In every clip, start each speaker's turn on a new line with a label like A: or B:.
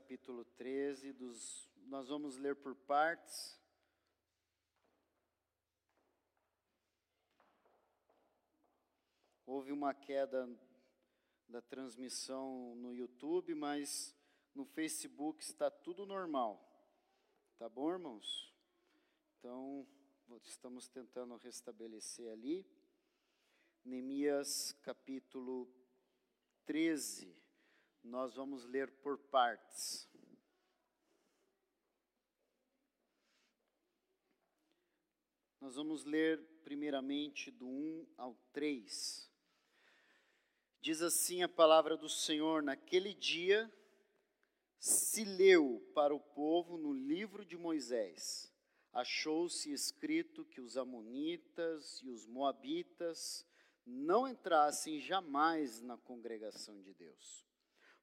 A: Capítulo 13, dos, nós vamos ler por partes. Houve uma queda da transmissão no YouTube, mas no Facebook está tudo normal. Tá bom, irmãos? Então, estamos tentando restabelecer ali. Neemias capítulo 13. Nós vamos ler por partes. Nós vamos ler primeiramente do 1 ao 3. Diz assim a palavra do Senhor: Naquele dia se leu para o povo no livro de Moisés. Achou-se escrito que os Amonitas e os Moabitas não entrassem jamais na congregação de Deus,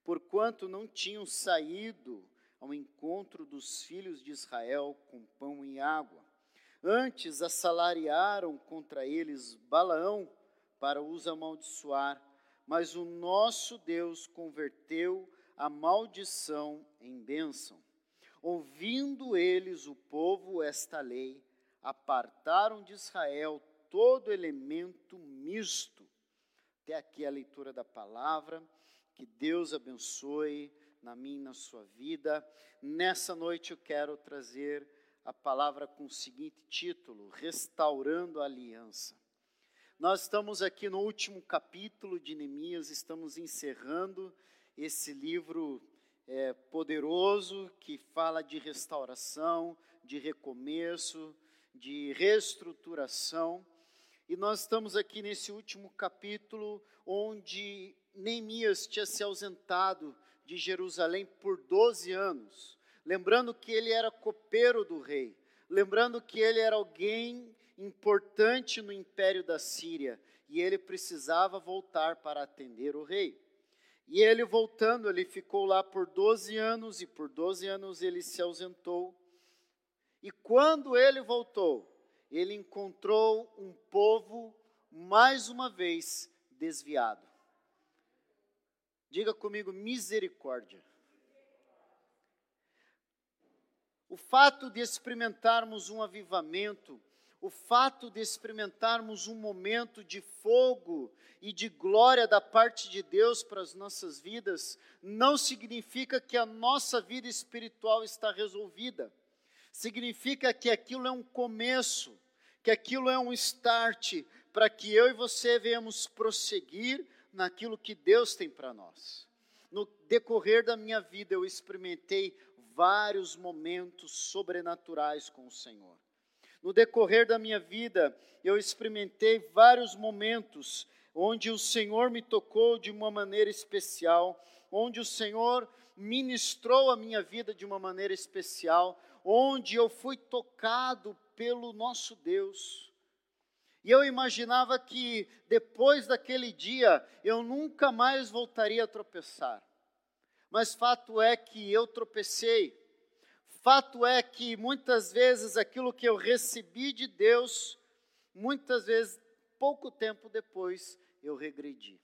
A: porquanto não tinham saído ao encontro dos filhos de Israel com pão e água. Antes assalariaram contra eles Balaão para os amaldiçoar mas o nosso Deus converteu a maldição em bênção. Ouvindo eles, o povo, esta lei, apartaram de Israel todo elemento misto. Até aqui a leitura da palavra. Que Deus abençoe na minha e na sua vida. Nessa noite eu quero trazer a palavra com o seguinte título: Restaurando a Aliança. Nós estamos aqui no último capítulo de Neemias, estamos encerrando esse livro é, poderoso que fala de restauração, de recomeço, de reestruturação. E nós estamos aqui nesse último capítulo onde Neemias tinha se ausentado de Jerusalém por 12 anos. Lembrando que ele era copeiro do rei, lembrando que ele era alguém importante no império da Síria e ele precisava voltar para atender o rei. E ele voltando, ele ficou lá por 12 anos e por 12 anos ele se ausentou. E quando ele voltou, ele encontrou um povo mais uma vez desviado. Diga comigo, misericórdia. O fato de experimentarmos um avivamento o fato de experimentarmos um momento de fogo e de glória da parte de Deus para as nossas vidas, não significa que a nossa vida espiritual está resolvida. Significa que aquilo é um começo, que aquilo é um start para que eu e você venhamos prosseguir naquilo que Deus tem para nós. No decorrer da minha vida, eu experimentei vários momentos sobrenaturais com o Senhor. No decorrer da minha vida, eu experimentei vários momentos onde o Senhor me tocou de uma maneira especial, onde o Senhor ministrou a minha vida de uma maneira especial, onde eu fui tocado pelo nosso Deus. E eu imaginava que depois daquele dia eu nunca mais voltaria a tropeçar. Mas fato é que eu tropecei. Fato é que muitas vezes aquilo que eu recebi de Deus, muitas vezes, pouco tempo depois, eu regredi.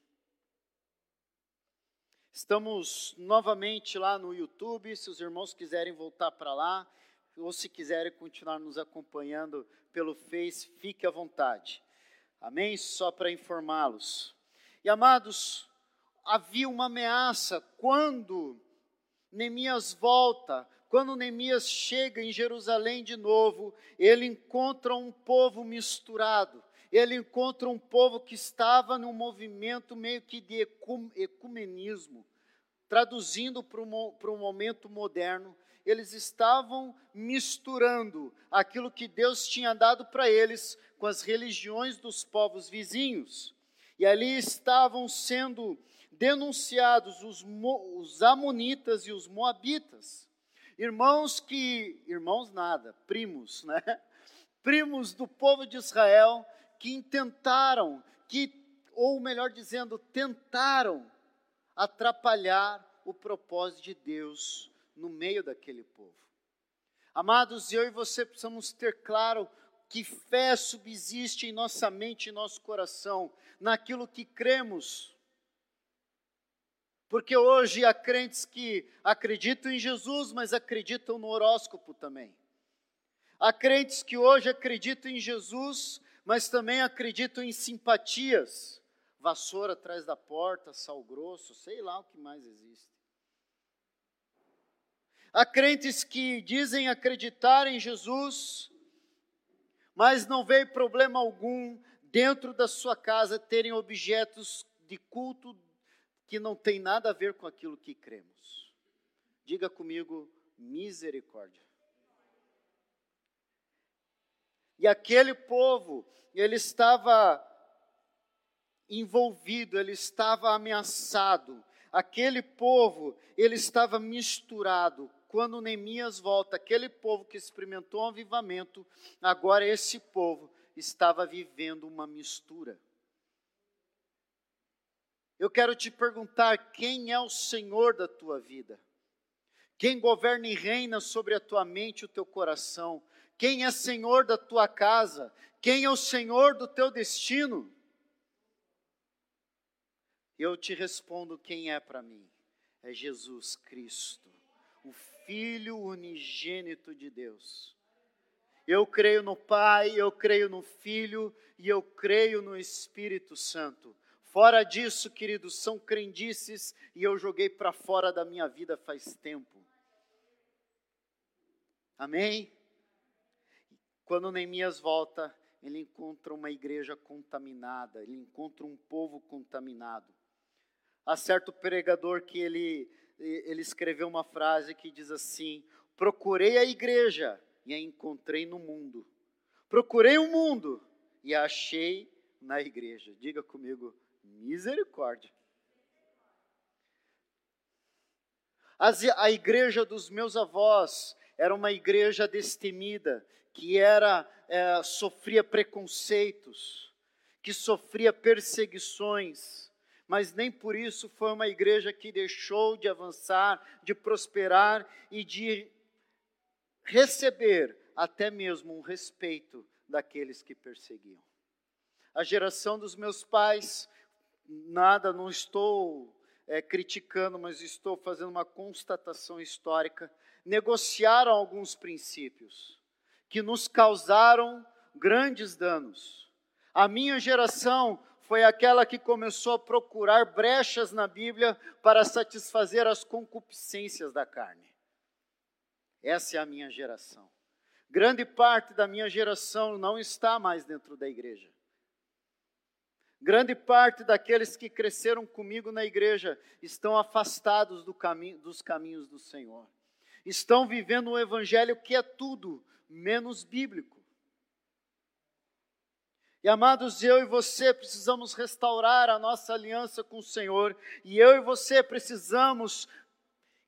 A: Estamos novamente lá no YouTube, se os irmãos quiserem voltar para lá, ou se quiserem continuar nos acompanhando pelo Face, fique à vontade. Amém? Só para informá-los. E amados, havia uma ameaça quando Neemias volta quando Neemias chega em Jerusalém de novo, ele encontra um povo misturado, ele encontra um povo que estava num movimento meio que de ecumenismo, traduzindo para um momento moderno, eles estavam misturando aquilo que Deus tinha dado para eles com as religiões dos povos vizinhos. E ali estavam sendo denunciados os, os Amonitas e os Moabitas. Irmãos que, irmãos nada, primos, né? Primos do povo de Israel que intentaram, que, ou melhor dizendo, tentaram atrapalhar o propósito de Deus no meio daquele povo. Amados, eu e você precisamos ter claro que fé subsiste em nossa mente e nosso coração, naquilo que cremos Porque hoje há crentes que acreditam em Jesus, mas acreditam no horóscopo também. Há crentes que hoje acreditam em Jesus, mas também acreditam em simpatias. Vassoura atrás da porta, sal grosso, sei lá o que mais existe. Há crentes que dizem acreditar em Jesus, mas não vê problema algum dentro da sua casa terem objetos de culto que não tem nada a ver com aquilo que cremos. Diga comigo, misericórdia. E aquele povo, ele estava envolvido, ele estava ameaçado. Aquele povo, ele estava misturado. Quando Neemias volta, aquele povo que experimentou um avivamento, agora esse povo estava vivendo uma mistura. Eu quero te perguntar: quem é o Senhor da tua vida? Quem governa e reina sobre a tua mente e o teu coração? Quem é Senhor da tua casa? Quem é o Senhor do teu destino? Eu te respondo quem é para mim. É Jesus Cristo, o Filho unigênito de Deus. Eu creio no Pai, eu creio no Filho e eu creio no Espírito Santo. Fora disso, queridos, são crendices e eu joguei para fora da minha vida faz tempo. Amém? Quando Neemias volta, ele encontra uma igreja contaminada, ele encontra um povo contaminado. Há certo pregador que ele, ele escreveu uma frase que diz assim: Procurei a igreja e a encontrei no mundo. Procurei o mundo e a achei na igreja. Diga comigo, misericórdia. As, a igreja dos meus avós era uma igreja destemida, que era é, sofria preconceitos, que sofria perseguições, mas nem por isso foi uma igreja que deixou de avançar, de prosperar e de receber até mesmo um respeito daqueles que perseguiam. A geração dos meus pais, nada, não estou é, criticando, mas estou fazendo uma constatação histórica, negociaram alguns princípios que nos causaram grandes danos. A minha geração foi aquela que começou a procurar brechas na Bíblia para satisfazer as concupiscências da carne. Essa é a minha geração. Grande parte da minha geração não está mais dentro da igreja. Grande parte daqueles que cresceram comigo na igreja estão afastados do caminho, dos caminhos do Senhor. Estão vivendo um evangelho que é tudo menos bíblico. E amados, eu e você precisamos restaurar a nossa aliança com o Senhor, e eu e você precisamos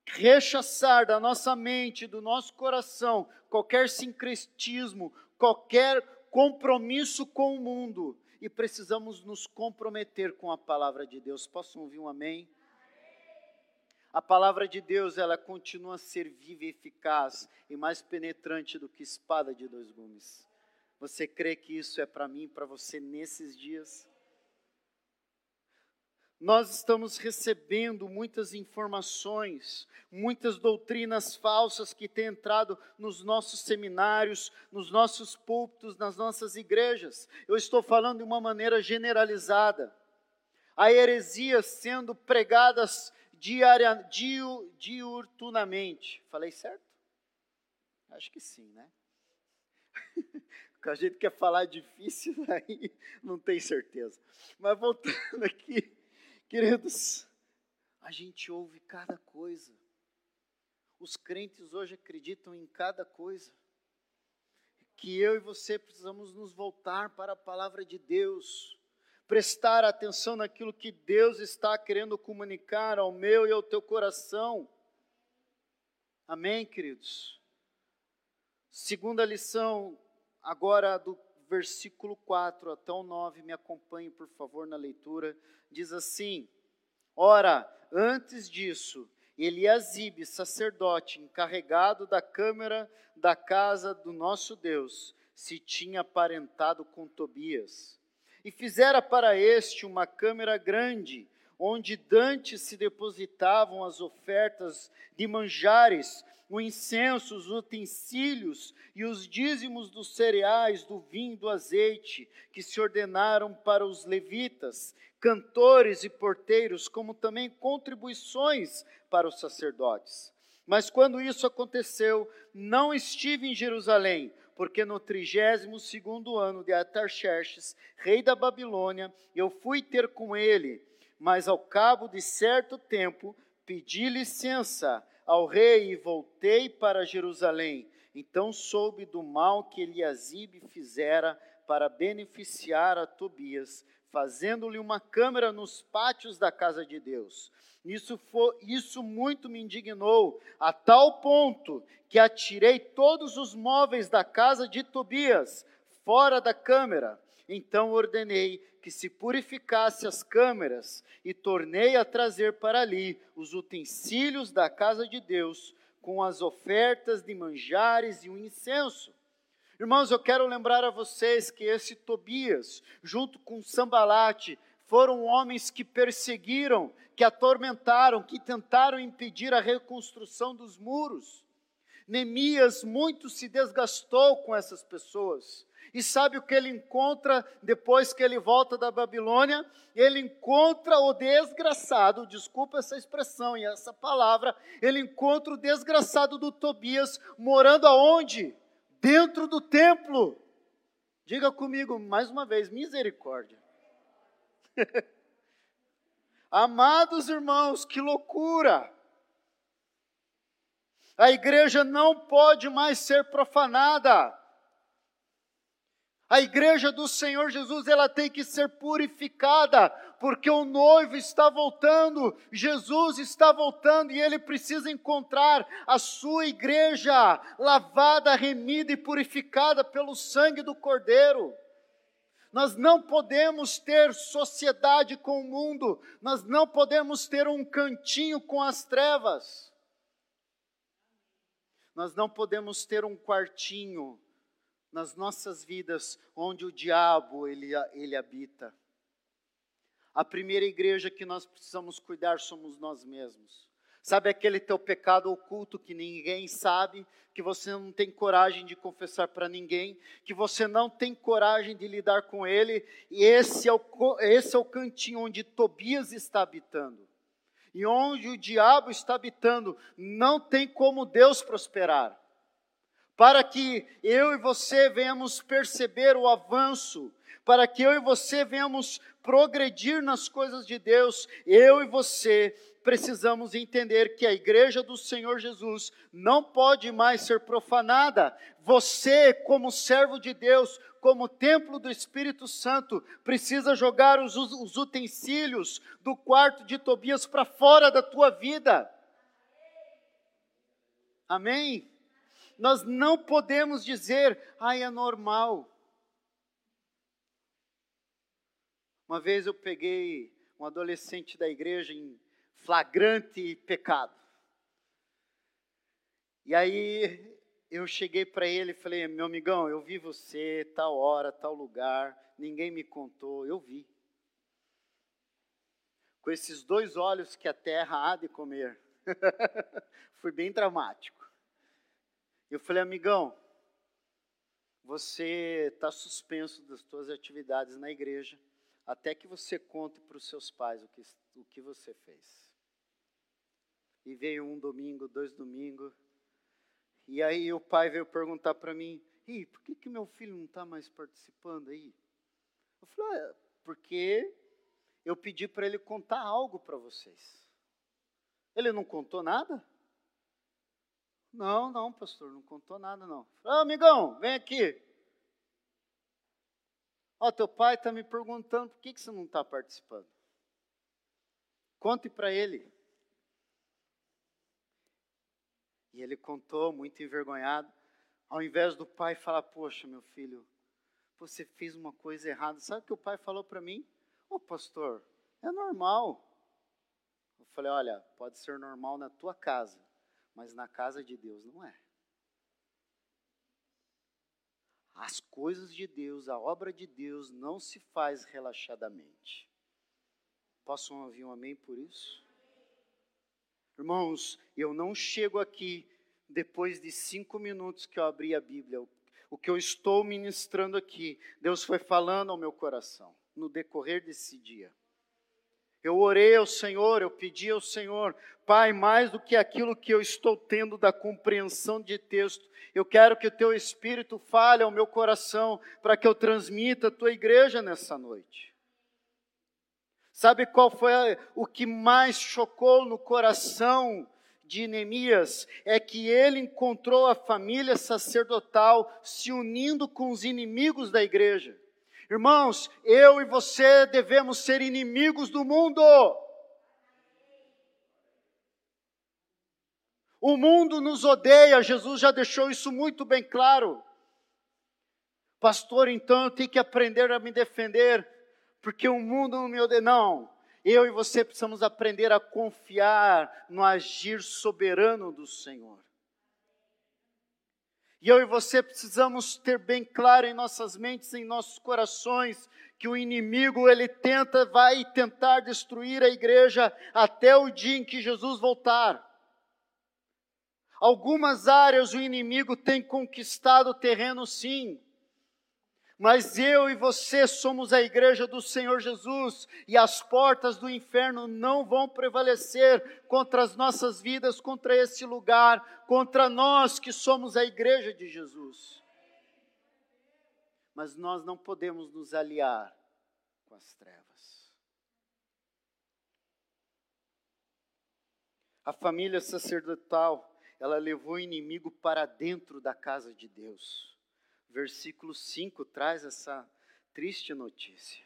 A: rechaçar da nossa mente, do nosso coração, qualquer sincretismo, qualquer compromisso com o mundo, e precisamos nos comprometer com a palavra de Deus. Posso ouvir um amém? A palavra de Deus, ela continua a ser viva e eficaz e mais penetrante do que espada de dois gumes. Você crê que isso é para mim, para você nesses dias? Nós estamos recebendo muitas informações, muitas doutrinas falsas que têm entrado nos nossos seminários, nos nossos púlpitos, nas nossas igrejas. Eu estou falando de uma maneira generalizada. Há heresias sendo pregadas diaria, diu, diuturnamente. Falei certo? Acho que sim, né? a gente quer falar difícil, aí não tem certeza. Mas voltando aqui, queridos, a gente ouve cada coisa. Os crentes hoje acreditam em cada coisa. Que eu e você precisamos nos voltar para a palavra de Deus prestar atenção naquilo que Deus está querendo comunicar ao meu e ao teu coração. Amém, queridos? Segunda lição, agora do versículo 4 até o 9, me acompanhe, por favor, na leitura. Diz assim: Ora, antes disso, Eliasibe, sacerdote, encarregado da câmara da casa do nosso Deus, se tinha aparentado com Tobias e fizera para este uma câmara grande, onde dantes se depositavam as ofertas de manjares, o incenso, os utensílios e os dízimos dos cereais, do vinho, do azeite, que se ordenaram para os levitas, cantores e porteiros, como também contribuições para os sacerdotes. Mas quando isso aconteceu, não estive em Jerusalém, porque no trigésimo segundo ano de Atarxerxes, rei da Babilônia, eu fui ter com ele, mas ao cabo de certo tempo pedi licença ao rei e voltei para Jerusalém. Então soube do mal que Eliasibe fizera para beneficiar a Tobias, fazendo-lhe uma câmara nos pátios da casa de Deus. Isso, foi, isso muito me indignou, a tal ponto que atirei todos os móveis da casa de Tobias fora da câmara. Então ordenei que se purificasse as câmeras e tornei a trazer para ali os utensílios da casa de Deus, com as ofertas de manjares e o incenso. Irmãos, eu quero lembrar a vocês que esse Tobias, junto com Sambalate, foram homens que perseguiram, que atormentaram, que tentaram impedir a reconstrução dos muros. Neemias muito se desgastou com essas pessoas. E sabe o que ele encontra depois que ele volta da Babilônia? Ele encontra o desgraçado, desculpa essa expressão e essa palavra, ele encontra o desgraçado do Tobias morando aonde? Dentro do templo. Diga comigo mais uma vez, misericórdia. Amados irmãos, que loucura! A igreja não pode mais ser profanada. A igreja do Senhor Jesus, ela tem que ser purificada, porque o noivo está voltando, Jesus está voltando e ele precisa encontrar a sua igreja lavada, remida e purificada pelo sangue do Cordeiro. Nós não podemos ter sociedade com o mundo, nós não podemos ter um cantinho com as trevas. Nós não podemos ter um quartinho nas nossas vidas onde o diabo ele, ele habita. A primeira igreja que nós precisamos cuidar somos nós mesmos. Sabe aquele teu pecado oculto que ninguém sabe, que você não tem coragem de confessar para ninguém, que você não tem coragem de lidar com ele, e esse é o, esse é o cantinho onde Tobias está habitando. E onde o diabo está habitando, não tem como Deus prosperar para que eu e você venhamos perceber o avanço, para que eu e você venhamos progredir nas coisas de Deus, eu e você precisamos entender que a igreja do Senhor Jesus não pode mais ser profanada. Você, como servo de Deus, como templo do Espírito Santo, precisa jogar os, os utensílios do quarto de Tobias para fora da tua vida. Amém? Nós não podemos dizer, ai, é normal. Uma vez eu peguei um adolescente da igreja em flagrante pecado. E aí eu cheguei para ele e falei: meu amigão, eu vi você tal hora, tal lugar, ninguém me contou, eu vi. Com esses dois olhos que a terra há de comer. Foi bem dramático. Eu falei, amigão, você está suspenso das suas atividades na igreja até que você conte para os seus pais o que, o que você fez. E veio um domingo, dois domingos, e aí o pai veio perguntar para mim, Ih, por que, que meu filho não está mais participando aí? Eu falei, ah, porque eu pedi para ele contar algo para vocês. Ele não contou nada? Não, não, pastor, não contou nada não. Ah, amigão, vem aqui. Ó, teu pai está me perguntando por que, que você não está participando. Conte para ele. E ele contou, muito envergonhado. Ao invés do pai falar, poxa, meu filho, você fez uma coisa errada. Sabe o que o pai falou para mim? Ô, pastor, é normal. Eu falei, olha, pode ser normal na tua casa, mas na casa de Deus não é. As coisas de Deus, a obra de Deus não se faz relaxadamente. Posso ouvir um amém por isso? Irmãos, eu não chego aqui depois de cinco minutos que eu abri a Bíblia. O que eu estou ministrando aqui, Deus foi falando ao meu coração no decorrer desse dia. Eu orei ao Senhor, eu pedi ao Senhor, Pai, mais do que aquilo que eu estou tendo da compreensão de texto, eu quero que o teu Espírito fale ao meu coração para que eu transmita a tua igreja nessa noite. Sabe qual foi o que mais chocou no coração de Neemias? É que ele encontrou a família sacerdotal se unindo com os inimigos da igreja. Irmãos, eu e você devemos ser inimigos do mundo. O mundo nos odeia, Jesus já deixou isso muito bem claro. Pastor, então eu tenho que aprender a me defender porque o mundo não me odeia. Não, eu e você precisamos aprender a confiar no agir soberano do Senhor. E eu e você precisamos ter bem claro em nossas mentes, em nossos corações, que o inimigo ele tenta, vai tentar destruir a igreja até o dia em que Jesus voltar. Algumas áreas o inimigo tem conquistado terreno, sim, mas eu e você somos a igreja do Senhor Jesus e as portas do inferno não vão prevalecer contra as nossas vidas, contra esse lugar, contra nós que somos a igreja de Jesus. Mas nós não podemos nos aliar com as trevas. A família sacerdotal, ela levou o inimigo para dentro da casa de Deus versículo 5 traz essa triste notícia.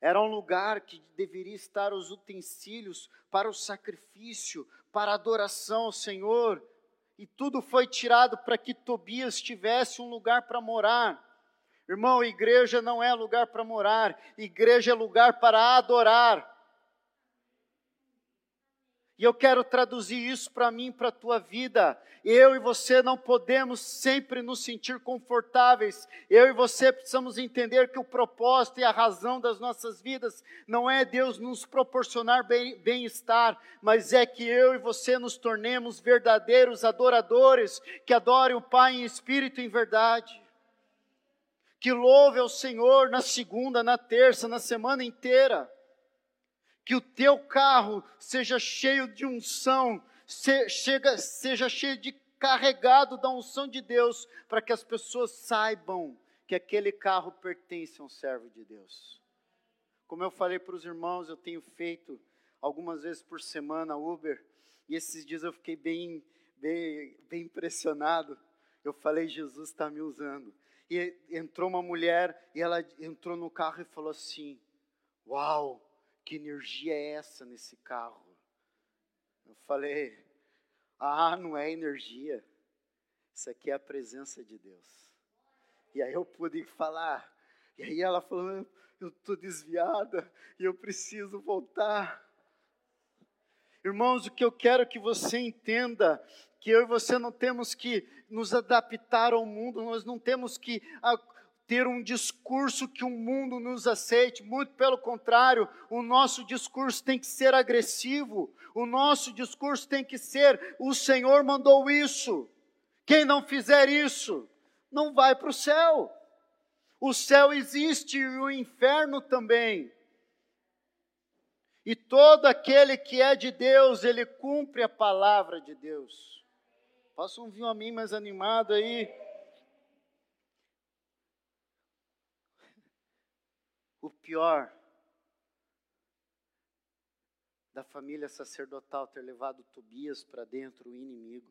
A: Era um lugar que deveria estar os utensílios para o sacrifício, para a adoração ao Senhor, e tudo foi tirado para que Tobias tivesse um lugar para morar. Irmão, igreja não é lugar para morar, igreja é lugar para adorar. E eu quero traduzir isso para mim, para a tua vida. Eu e você não podemos sempre nos sentir confortáveis. Eu e você precisamos entender que o propósito e a razão das nossas vidas não é Deus nos proporcionar bem-estar, mas é que eu e você nos tornemos verdadeiros adoradores, que adorem o Pai em espírito e em verdade. Que louve ao Senhor na segunda, na terça, na semana inteira que o teu carro seja cheio de unção, se, chega, seja cheio de carregado da unção de Deus, para que as pessoas saibam que aquele carro pertence a um servo de Deus. Como eu falei para os irmãos, eu tenho feito algumas vezes por semana Uber, e esses dias eu fiquei bem, bem, bem impressionado. Eu falei, Jesus está me usando. E entrou uma mulher, e ela entrou no carro e falou assim: Uau, que energia é essa nesse carro? Eu falei, ah, não é energia, isso aqui é a presença de Deus. E aí eu pude falar, e aí ela falou, eu estou desviada e eu preciso voltar. Irmãos, o que eu quero que você entenda, que eu e você não temos que nos adaptar ao mundo, nós não temos que ter um discurso que o mundo nos aceite, muito pelo contrário, o nosso discurso tem que ser agressivo, o nosso discurso tem que ser: o Senhor mandou isso, quem não fizer isso, não vai para o céu. O céu existe e o inferno também. E todo aquele que é de Deus, ele cumpre a palavra de Deus. Ouvir um amém mais animado aí? O pior da família sacerdotal ter levado Tobias para dentro, o inimigo.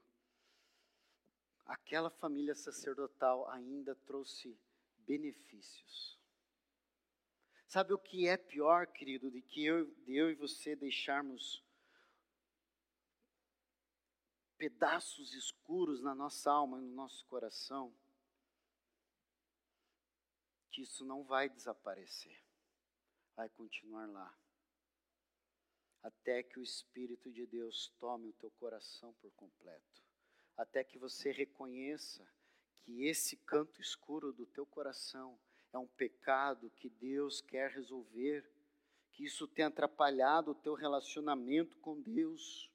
A: Aquela família sacerdotal ainda trouxe benefícios. Sabe o que é pior, querido, de que eu, de eu e você deixarmos pedaços escuros na nossa alma e no nosso coração? Que isso não vai desaparecer vai continuar lá. Até que o Espírito de Deus tome o teu coração por completo. Até que você reconheça que esse canto escuro do teu coração é um pecado que Deus quer resolver, que isso tenha atrapalhado o teu relacionamento com Deus.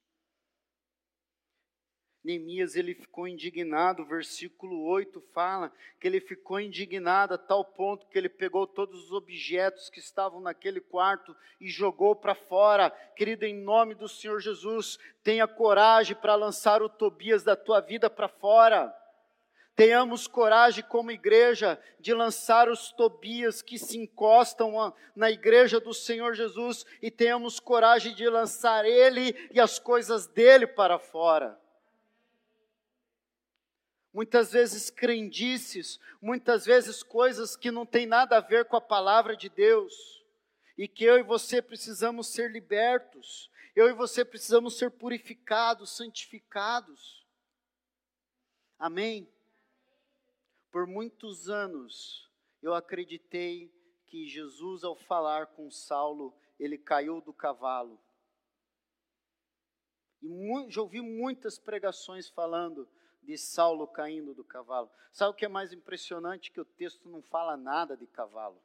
A: Neemias ele ficou indignado, versículo 8 fala que ele ficou indignado a tal ponto que ele pegou todos os objetos que estavam naquele quarto e jogou para fora. Querido, em nome do Senhor Jesus, tenha coragem para lançar o Tobias da tua vida para fora. Tenhamos coragem como igreja de lançar os Tobias que se encostam na igreja do Senhor Jesus e tenhamos coragem de lançar ele e as coisas dele para fora muitas vezes crendices, muitas vezes coisas que não têm nada a ver com a palavra de Deus, e que eu e você precisamos ser libertos, eu e você precisamos ser purificados, santificados. Amém? Por muitos anos eu acreditei que Jesus, ao falar com Saulo, ele caiu do cavalo. E já ouvi muitas pregações falando de Saulo caindo do cavalo. Sabe o que é mais impressionante? Que o texto não fala nada de cavalo.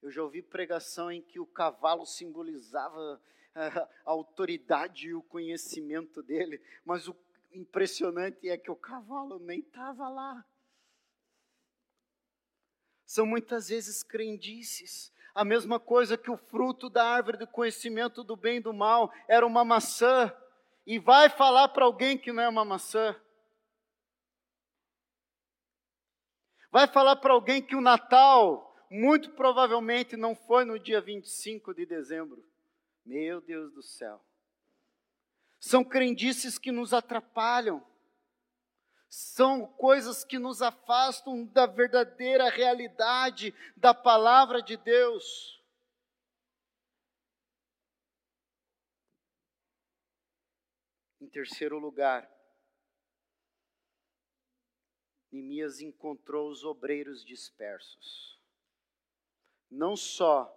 A: Eu já ouvi pregação em que o cavalo simbolizava a autoridade e o conhecimento dele, mas o impressionante é que o cavalo nem estava lá. São muitas vezes crendices. A mesma coisa que o fruto da árvore do conhecimento do bem e do mal era uma maçã e vai falar para alguém que não é uma maçã. Vai falar para alguém que o Natal, muito provavelmente, não foi no dia 25 de dezembro. Meu Deus do céu. São crendices que nos atrapalham. São coisas que nos afastam da verdadeira realidade da palavra de Deus. Em terceiro lugar, Neemias encontrou os obreiros dispersos. Não só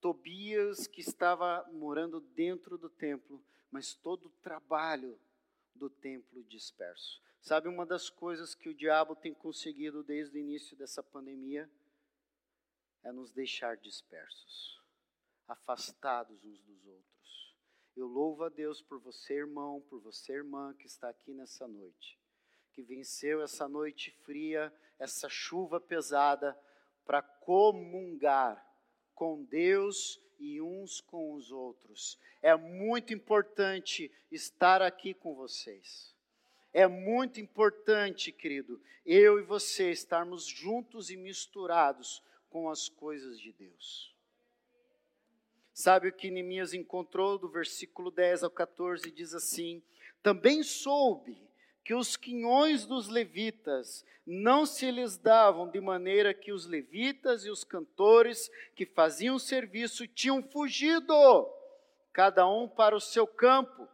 A: Tobias, que estava morando dentro do templo, mas todo o trabalho do templo disperso. Sabe uma das coisas que o diabo tem conseguido desde o início dessa pandemia? É nos deixar dispersos, afastados uns dos outros. Eu louvo a Deus por você, irmão, por você, irmã, que está aqui nessa noite, que venceu essa noite fria, essa chuva pesada, para comungar com Deus e uns com os outros. É muito importante estar aqui com vocês. É muito importante, querido, eu e você estarmos juntos e misturados com as coisas de Deus. Sabe o que Neemias encontrou do versículo 10 ao 14? Diz assim: Também soube que os quinhões dos levitas não se lhes davam de maneira que os levitas e os cantores que faziam serviço tinham fugido, cada um para o seu campo.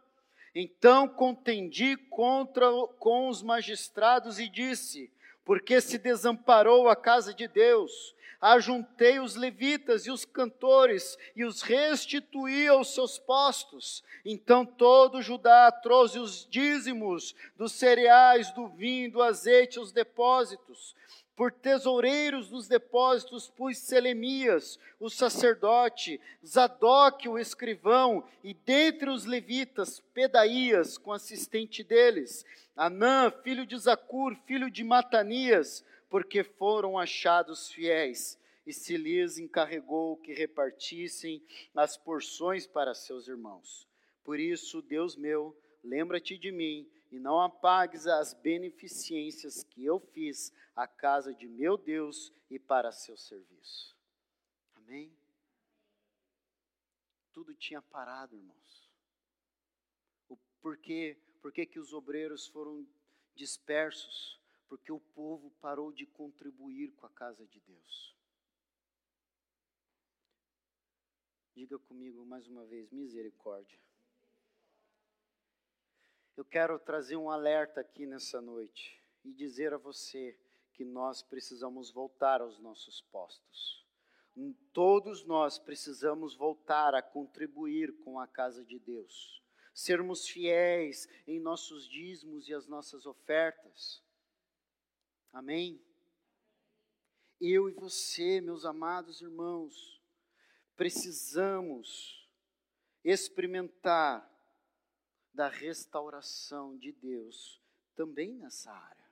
A: Então contendi contra com os magistrados e disse: Porque se desamparou a casa de Deus, ajuntei os levitas e os cantores e os restituí aos seus postos. Então todo Judá trouxe os dízimos dos cereais, do vinho, do azeite aos depósitos. Por tesoureiros dos depósitos pus Selemias, o sacerdote, Zadok, o escrivão, e dentre os levitas, Pedaías, com assistente deles, Anã, filho de Zacur, filho de Matanias, porque foram achados fiéis, e se lhes encarregou que repartissem as porções para seus irmãos. Por isso, Deus meu, lembra-te de mim e não apagues as beneficências que eu fiz à casa de meu Deus e para seu serviço. Amém? Tudo tinha parado, irmãos. O porquê, por que os obreiros foram dispersos? porque o povo parou de contribuir com a casa de Deus. Diga comigo mais uma vez: misericórdia. Eu quero trazer um alerta aqui nessa noite e dizer a você que nós precisamos voltar aos nossos postos. Todos nós precisamos voltar a contribuir com a casa de Deus, sermos fiéis em nossos dízimos e as nossas ofertas Amém? Eu e você, meus amados irmãos, precisamos experimentar da restauração de Deus também nessa área.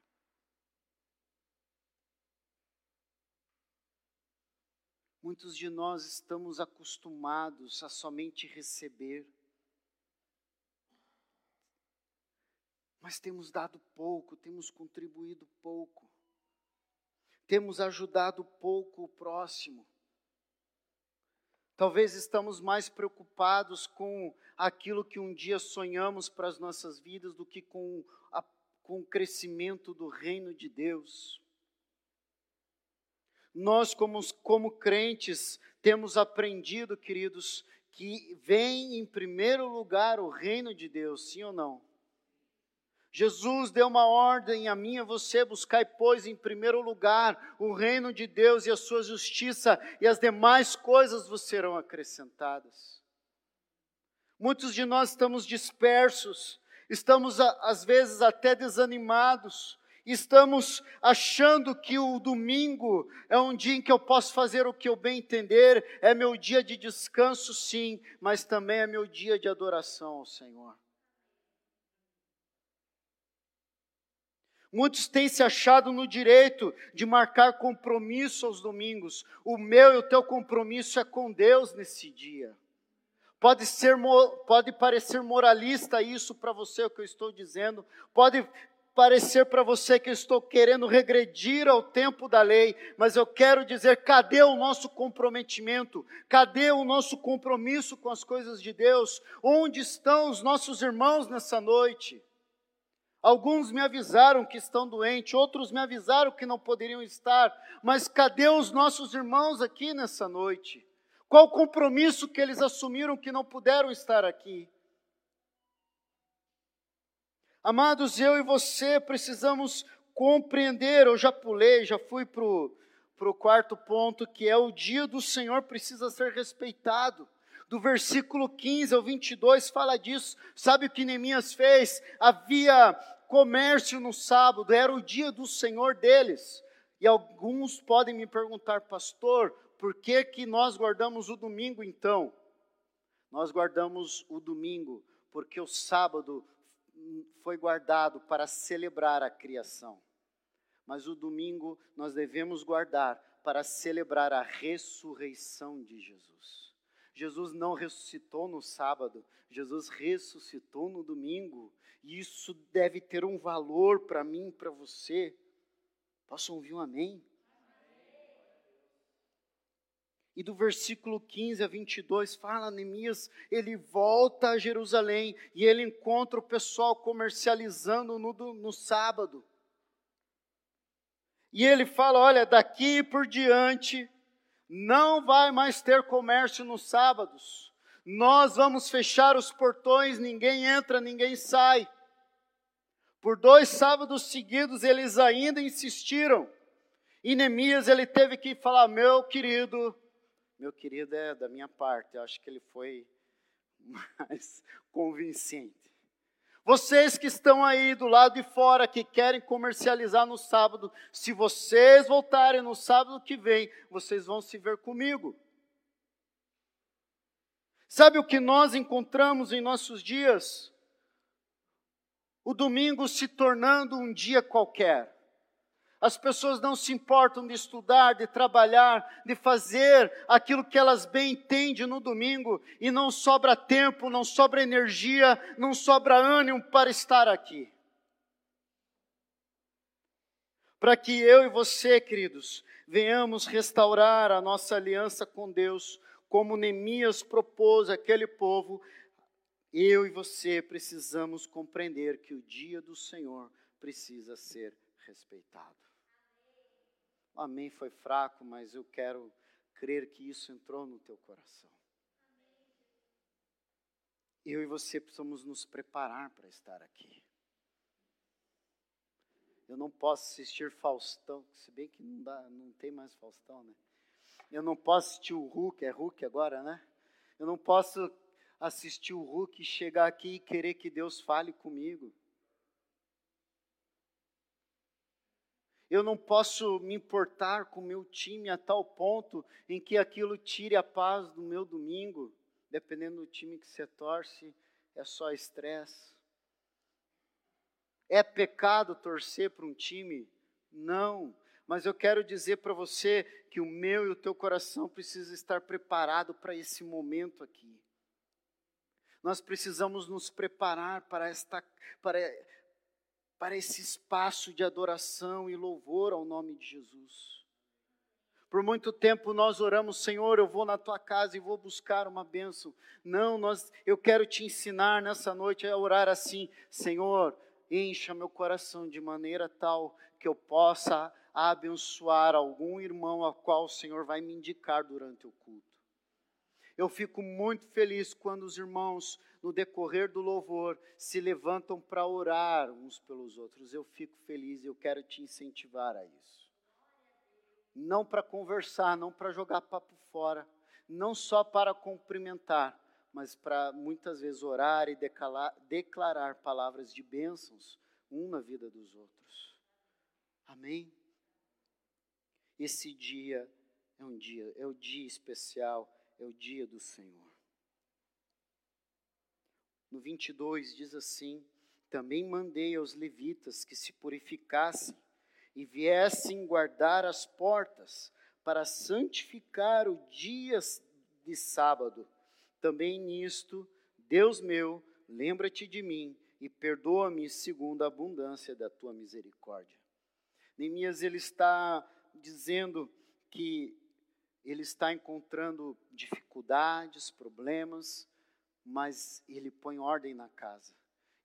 A: Muitos de nós estamos acostumados a somente receber, mas temos dado pouco, temos contribuído pouco, temos ajudado pouco o próximo. Talvez estamos mais preocupados com aquilo que um dia sonhamos para as nossas vidas do que com, a, com o crescimento do reino de Deus. Nós, como, como crentes, temos aprendido, queridos, que vem em primeiro lugar o reino de Deus, sim ou não? Jesus deu uma ordem a mim e a você, buscai, pois, em primeiro lugar o reino de Deus e a sua justiça, e as demais coisas vos serão acrescentadas. Muitos de nós estamos dispersos, estamos às vezes até desanimados, estamos achando que o domingo é um dia em que eu posso fazer o que eu bem entender, é meu dia de descanso, sim, mas também é meu dia de adoração ao Senhor. Muitos têm se achado no direito de marcar compromisso aos domingos. O meu e o teu compromisso é com Deus nesse dia. Pode, ser, pode parecer moralista isso para você, o que eu estou dizendo. Pode parecer para você que eu estou querendo regredir ao tempo da lei, mas eu quero dizer: cadê o nosso comprometimento? Cadê o nosso compromisso com as coisas de Deus? Onde estão os nossos irmãos nessa noite? Alguns me avisaram que estão doentes, outros me avisaram que não poderiam estar, mas cadê os nossos irmãos aqui nessa noite? Qual o compromisso que eles assumiram que não puderam estar aqui? Amados, eu e você precisamos compreender. Eu já pulei, já fui para o quarto ponto, que é o dia do Senhor precisa ser respeitado. Do versículo 15 ao 22 fala disso. Sabe o que Neemias fez? Havia comércio no sábado, era o dia do Senhor deles. E alguns podem me perguntar, pastor, por que, que nós guardamos o domingo então? Nós guardamos o domingo porque o sábado foi guardado para celebrar a criação. Mas o domingo nós devemos guardar para celebrar a ressurreição de Jesus. Jesus não ressuscitou no sábado, Jesus ressuscitou no domingo. E isso deve ter um valor para mim, para você. Posso ouvir um amém? E do versículo 15 a 22 fala Neemias, ele volta a Jerusalém e ele encontra o pessoal comercializando no, no sábado. E ele fala: olha, daqui por diante não vai mais ter comércio nos sábados. Nós vamos fechar os portões, ninguém entra, ninguém sai. Por dois sábados seguidos eles ainda insistiram. E Neemias ele teve que falar: meu querido, meu querido é da minha parte, eu acho que ele foi mais convincente. Vocês que estão aí do lado de fora, que querem comercializar no sábado, se vocês voltarem no sábado que vem, vocês vão se ver comigo. Sabe o que nós encontramos em nossos dias? O domingo se tornando um dia qualquer. As pessoas não se importam de estudar, de trabalhar, de fazer aquilo que elas bem entendem no domingo e não sobra tempo, não sobra energia, não sobra ânimo para estar aqui. Para que eu e você, queridos, venhamos restaurar a nossa aliança com Deus, como Neemias propôs àquele povo, eu e você precisamos compreender que o dia do Senhor precisa ser respeitado. Amém foi fraco, mas eu quero crer que isso entrou no teu coração. Eu e você precisamos nos preparar para estar aqui. Eu não posso assistir Faustão, se bem que não, dá, não tem mais Faustão, né? Eu não posso assistir o Hulk, é Hulk agora, né? Eu não posso assistir o Hulk e chegar aqui e querer que Deus fale comigo. Eu não posso me importar com o meu time a tal ponto em que aquilo tire a paz do meu domingo. Dependendo do time que você torce, é só estresse. É pecado torcer para um time? Não. Mas eu quero dizer para você que o meu e o teu coração precisa estar preparado para esse momento aqui. Nós precisamos nos preparar para esta para para esse espaço de adoração e louvor ao nome de Jesus. Por muito tempo nós oramos, Senhor, eu vou na tua casa e vou buscar uma bênção. Não, nós, eu quero te ensinar nessa noite a orar assim, Senhor, encha meu coração de maneira tal que eu possa abençoar algum irmão a qual o Senhor vai me indicar durante o culto. Eu fico muito feliz quando os irmãos, no decorrer do louvor, se levantam para orar uns pelos outros. Eu fico feliz e eu quero te incentivar a isso. Não para conversar, não para jogar papo fora, não só para cumprimentar, mas para muitas vezes orar e declarar, palavras de bênçãos um na vida dos outros. Amém? Esse dia é um dia, é o dia especial é o dia do Senhor. No 22 diz assim: Também mandei aos levitas que se purificassem e viessem guardar as portas para santificar o dia de sábado. Também nisto, Deus meu, lembra-te de mim e perdoa-me segundo a abundância da tua misericórdia. Neemias ele está dizendo que ele está encontrando dificuldades, problemas, mas ele põe ordem na casa.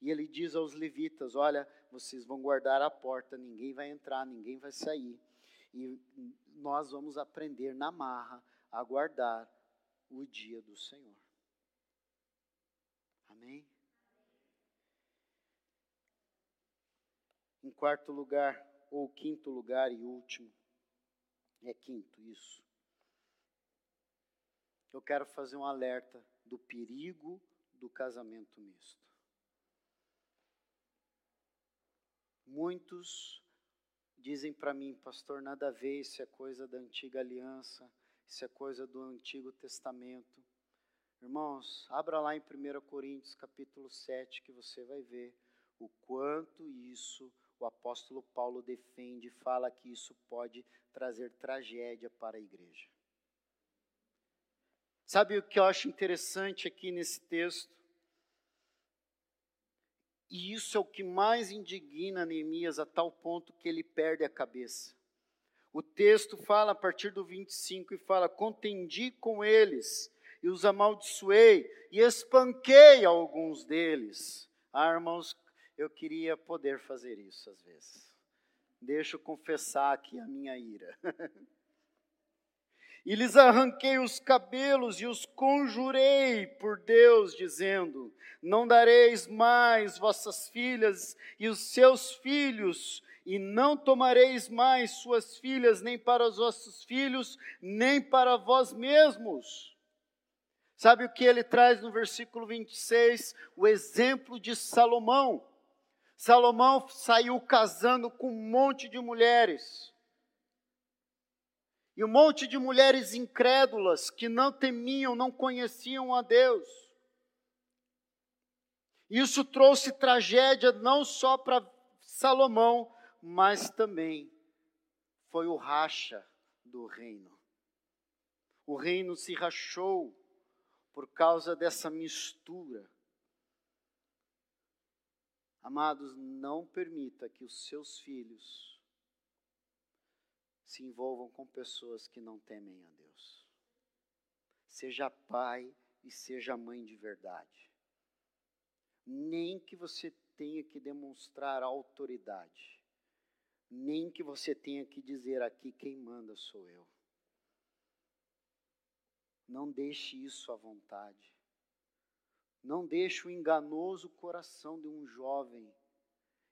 A: E ele diz aos levitas: Olha, vocês vão guardar a porta, ninguém vai entrar, ninguém vai sair. E nós vamos aprender na marra a guardar o dia do Senhor. Amém? Em quarto lugar, ou quinto lugar e último, é quinto isso eu quero fazer um alerta do perigo do casamento misto. Muitos dizem para mim, pastor, nada a ver, isso é coisa da antiga aliança, isso é coisa do Antigo Testamento. Irmãos, abra lá em 1 Coríntios capítulo 7 que você vai ver o quanto isso o apóstolo Paulo defende, fala que isso pode trazer tragédia para a igreja. Sabe o que eu acho interessante aqui nesse texto? E isso é o que mais indigna Neemias a tal ponto que ele perde a cabeça. O texto fala a partir do 25 e fala: Contendi com eles e os amaldiçoei e espanquei alguns deles. Ah, irmãos, eu queria poder fazer isso às vezes. Deixa eu confessar aqui a minha ira. E lhes arranquei os cabelos e os conjurei por Deus, dizendo: Não dareis mais vossas filhas e os seus filhos, e não tomareis mais suas filhas, nem para os vossos filhos, nem para vós mesmos. Sabe o que ele traz no versículo 26? O exemplo de Salomão. Salomão saiu casando com um monte de mulheres. E um monte de mulheres incrédulas que não temiam, não conheciam a Deus. Isso trouxe tragédia não só para Salomão, mas também foi o racha do reino. O reino se rachou por causa dessa mistura. Amados, não permita que os seus filhos se envolvam com pessoas que não temem a Deus. Seja pai e seja mãe de verdade. Nem que você tenha que demonstrar autoridade. Nem que você tenha que dizer aqui quem manda sou eu. Não deixe isso à vontade. Não deixe o enganoso coração de um jovem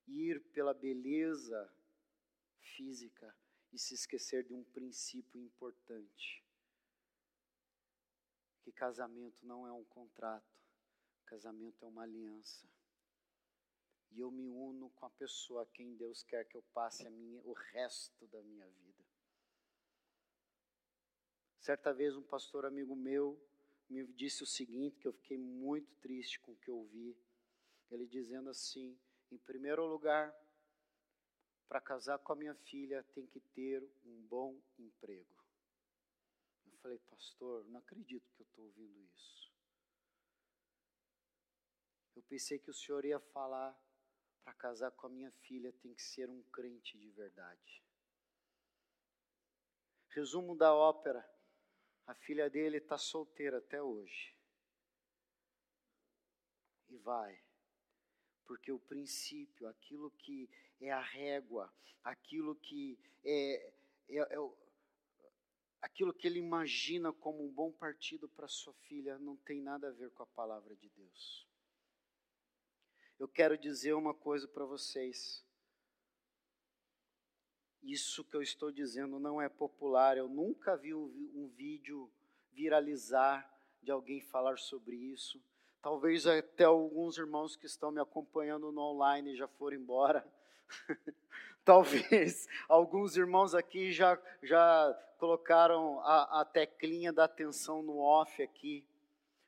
A: ir pela beleza física e se esquecer de um princípio importante: que casamento não é um contrato, casamento é uma aliança. e eu me uno com a pessoa a quem Deus quer que eu passe a minha, o resto da minha vida. Certa vez um pastor amigo meu me disse o seguinte, que eu fiquei muito triste com o que eu ouvi. Ele dizendo assim: em primeiro lugar, para casar com a minha filha tem que ter um bom emprego. Eu falei, pastor, não acredito que eu estou ouvindo isso. Eu pensei que o senhor ia falar para casar com a minha filha tem que ser um crente de verdade. Resumo da ópera: a filha dele está solteira até hoje. E vai, porque o princípio, aquilo que é a régua, aquilo que é, é, é aquilo que ele imagina como um bom partido para sua filha, não tem nada a ver com a palavra de Deus eu quero dizer uma coisa para vocês. Isso que eu estou dizendo não é popular. Eu nunca vi um vídeo viralizar de alguém falar sobre isso. Talvez até alguns irmãos que estão me acompanhando no online já foram embora. Talvez alguns irmãos aqui já, já colocaram a, a teclinha da atenção no off aqui.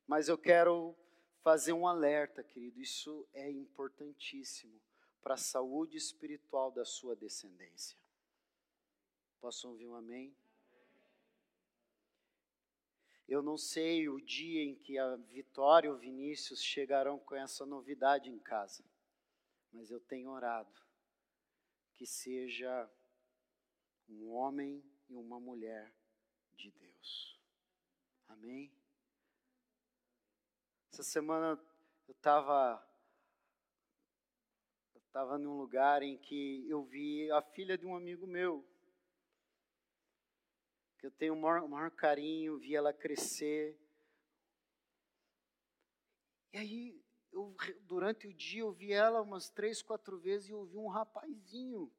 A: Mas eu quero fazer um alerta, querido. Isso é importantíssimo para a saúde espiritual da sua descendência. Posso ouvir um amém? Eu não sei o dia em que a Vitória e o Vinícius chegarão com essa novidade em casa, mas eu tenho orado que seja um homem e uma mulher de Deus. Amém? Essa semana eu estava estava num lugar em que eu vi a filha de um amigo meu, que eu tenho o maior, maior carinho, vi ela crescer. E aí, eu, durante o dia, eu vi ela umas três, quatro vezes e eu vi um rapazinho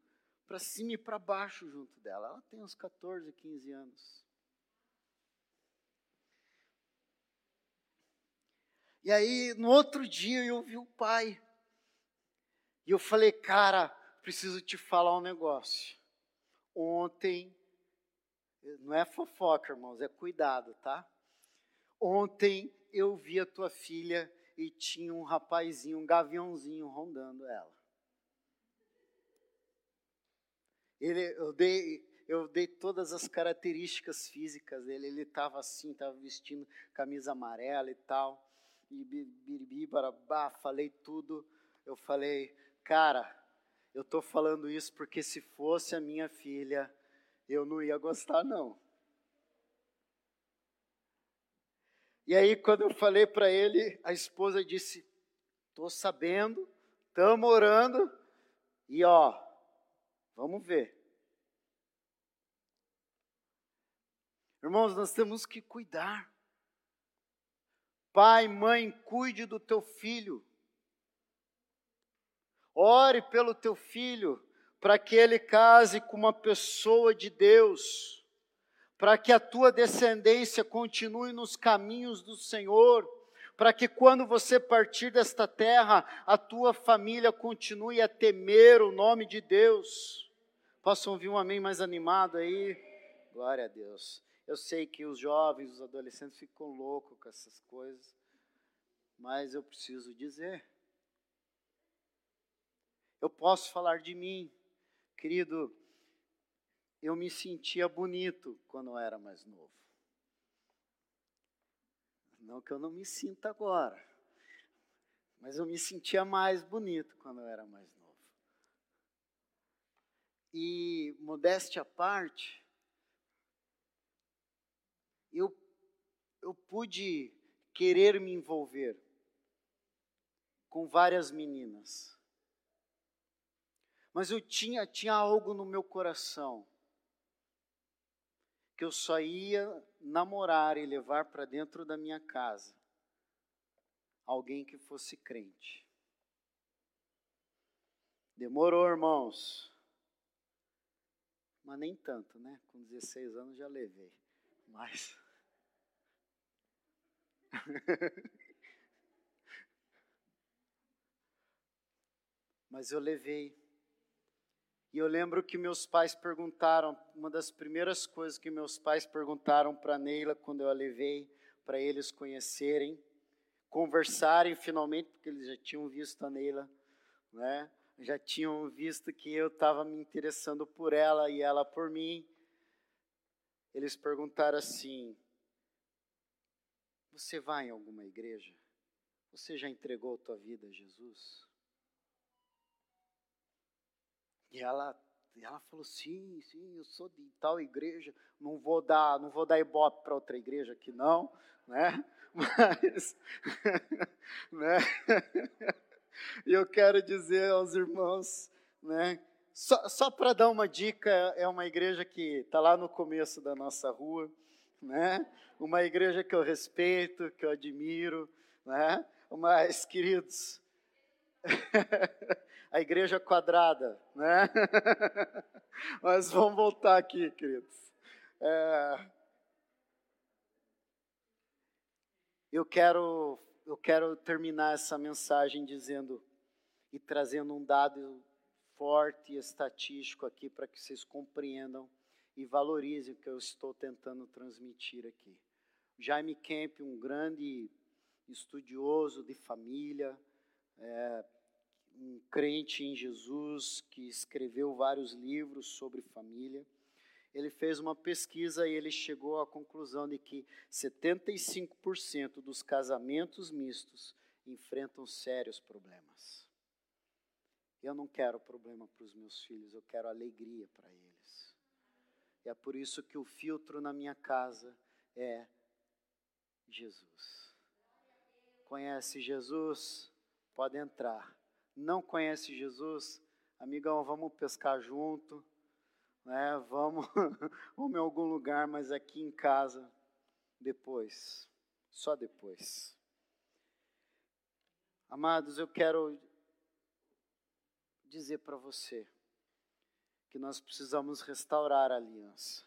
A: para cima e para baixo junto dela. Ela tem uns 14, 15 anos. E aí, no outro dia, eu vi o pai. E eu falei, cara, preciso te falar um negócio. Ontem, não é fofoca, irmãos, é cuidado, tá? Ontem eu vi a tua filha e tinha um rapazinho, um gaviãozinho rondando ela. Ele, eu dei, eu dei todas as características físicas dele. Ele estava assim, estava vestindo camisa amarela e tal e biribi, barabá, falei tudo. Eu falei, cara, eu estou falando isso porque se fosse a minha filha, eu não ia gostar, não. E aí, quando eu falei para ele, a esposa disse: Estou sabendo, estamos orando, e ó, vamos ver. Irmãos, nós temos que cuidar. Pai, mãe, cuide do teu filho. Ore pelo teu filho, para que ele case com uma pessoa de Deus, para que a tua descendência continue nos caminhos do Senhor, para que quando você partir desta terra, a tua família continue a temer o nome de Deus. Posso ouvir um amém mais animado aí? Glória a Deus. Eu sei que os jovens, os adolescentes ficam loucos com essas coisas, mas eu preciso dizer. Eu posso falar de mim, querido, eu me sentia bonito quando eu era mais novo. Não que eu não me sinta agora, mas eu me sentia mais bonito quando eu era mais novo. E, modéstia à parte, eu, eu pude querer me envolver com várias meninas. Mas eu tinha, tinha algo no meu coração que eu só ia namorar e levar para dentro da minha casa alguém que fosse crente. Demorou, irmãos. Mas nem tanto, né? Com 16 anos já levei. Mas Mas eu levei. E eu lembro que meus pais perguntaram, uma das primeiras coisas que meus pais perguntaram para Neila quando eu a levei, para eles conhecerem, conversarem finalmente, porque eles já tinham visto a Neila, né? já tinham visto que eu estava me interessando por ela e ela por mim. Eles perguntaram assim: Você vai em alguma igreja? Você já entregou tua vida a Jesus? E ela, ela falou: Sim, sim, eu sou de tal igreja. Não vou dar, não vou dar ibope para outra igreja aqui não, né? Mas, né? Eu quero dizer aos irmãos, né? Só, só para dar uma dica, é uma igreja que está lá no começo da nossa rua, né? Uma igreja que eu respeito, que eu admiro, né? Mas, queridos, a igreja quadrada, né? Mas vamos voltar aqui, queridos. É... Eu quero eu quero terminar essa mensagem dizendo e trazendo um dado forte e estatístico aqui para que vocês compreendam e valorizem o que eu estou tentando transmitir aqui. Jaime Kemp, um grande estudioso de família, é, um crente em Jesus que escreveu vários livros sobre família ele fez uma pesquisa e ele chegou à conclusão de que 75% dos casamentos mistos enfrentam sérios problemas. Eu não quero problema para os meus filhos, eu quero alegria para eles. E é por isso que o filtro na minha casa é Jesus. Conhece Jesus? Pode entrar. Não conhece Jesus? Amigão, vamos pescar junto né? Vamos, vamos em algum lugar, mas aqui em casa depois, só depois. Amados, eu quero dizer para você que nós precisamos restaurar a aliança.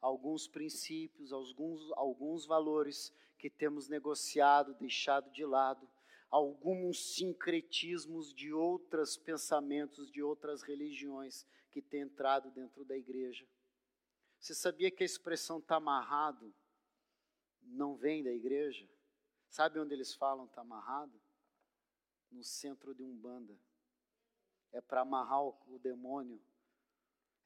A: Alguns princípios, alguns, alguns valores que temos negociado, deixado de lado, alguns sincretismos de outros pensamentos, de outras religiões que tem entrado dentro da igreja. Você sabia que a expressão está amarrado não vem da igreja? Sabe onde eles falam está amarrado? No centro de Umbanda. É para amarrar o demônio.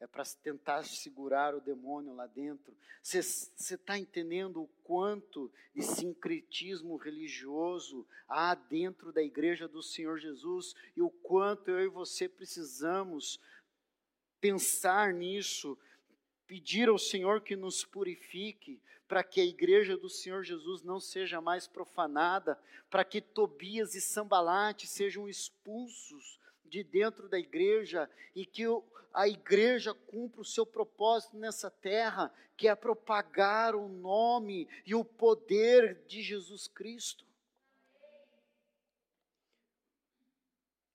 A: É para tentar segurar o demônio lá dentro. Você está entendendo o quanto de sincretismo religioso há dentro da igreja do Senhor Jesus e o quanto eu e você precisamos pensar nisso, pedir ao Senhor que nos purifique, para que a igreja do Senhor Jesus não seja mais profanada, para que Tobias e Sambalate sejam expulsos de dentro da igreja e que a igreja cumpra o seu propósito nessa terra, que é propagar o nome e o poder de Jesus Cristo.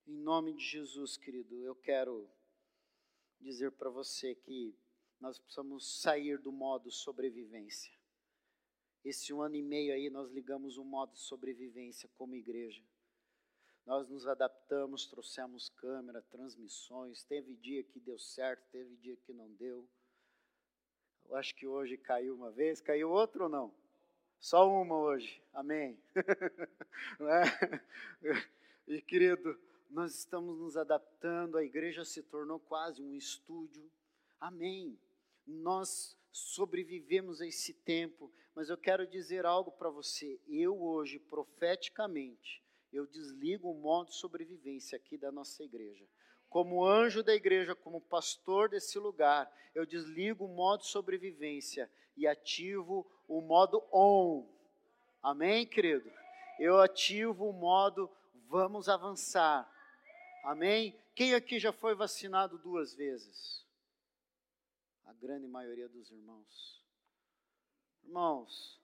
A: Em nome de Jesus, querido, eu quero dizer para você que nós precisamos sair do modo sobrevivência. Esse um ano e meio aí nós ligamos o modo sobrevivência como igreja. Nós nos adaptamos, trouxemos câmera, transmissões. Teve dia que deu certo, teve dia que não deu. Eu acho que hoje caiu uma vez, caiu outra ou não? Só uma hoje, amém. É? e querido, nós estamos nos adaptando, a igreja se tornou quase um estúdio. Amém. Nós sobrevivemos a esse tempo, mas eu quero dizer algo para você. Eu hoje, profeticamente, eu desligo o modo sobrevivência aqui da nossa igreja. Como anjo da igreja, como pastor desse lugar, eu desligo o modo sobrevivência e ativo o modo on. Amém, querido? Eu ativo o modo vamos avançar. Amém? Quem aqui já foi vacinado duas vezes? A grande maioria dos irmãos. Irmãos,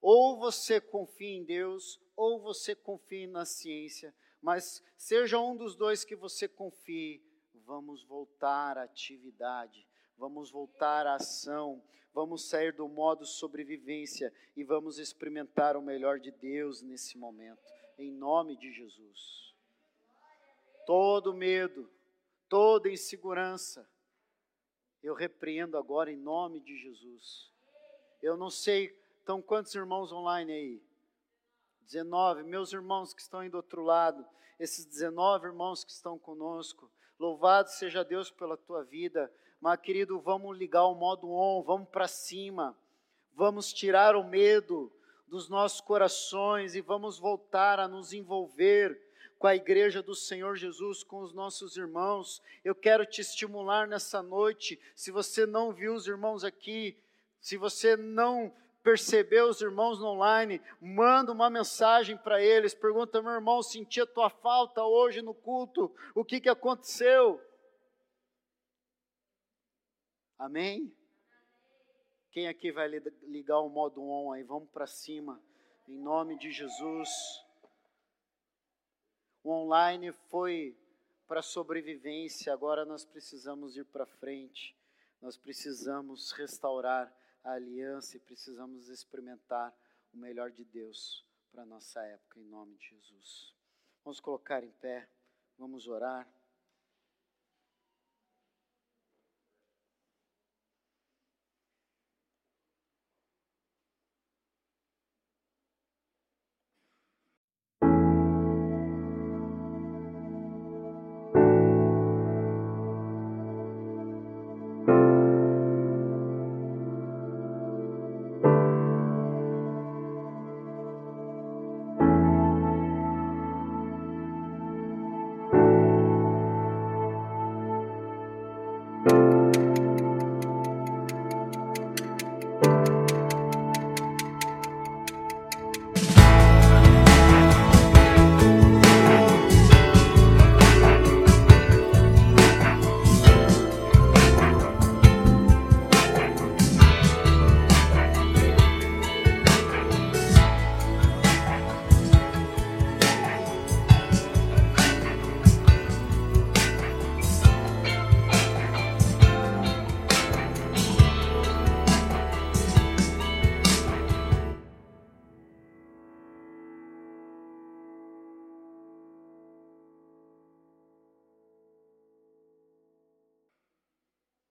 A: ou você confia em Deus, ou você confia na ciência, mas seja um dos dois que você confie, vamos voltar à atividade, vamos voltar à ação, vamos sair do modo sobrevivência e vamos experimentar o melhor de Deus nesse momento, em nome de Jesus. todo medo, toda insegurança, eu repreendo agora em nome de Jesus. Eu não sei, então quantos irmãos online aí? 19, meus irmãos que estão aí do outro lado, esses 19 irmãos que estão conosco, louvado seja Deus pela tua vida, mas querido, vamos ligar o modo on, vamos para cima, vamos tirar o medo dos nossos corações e vamos voltar a nos envolver com a igreja do Senhor Jesus, com os nossos irmãos. Eu quero te estimular nessa noite. Se você não viu os irmãos aqui, se você não percebeu os irmãos online, manda uma mensagem para eles, pergunta, meu irmão, senti a tua falta hoje no culto, o que, que aconteceu? Amém? Quem aqui vai ligar o modo on aí? Vamos para cima, em nome de Jesus. O online foi para sobrevivência, agora nós precisamos ir para frente, nós precisamos restaurar a aliança e precisamos experimentar o melhor de Deus para a nossa época, em nome de Jesus. Vamos colocar em pé, vamos orar.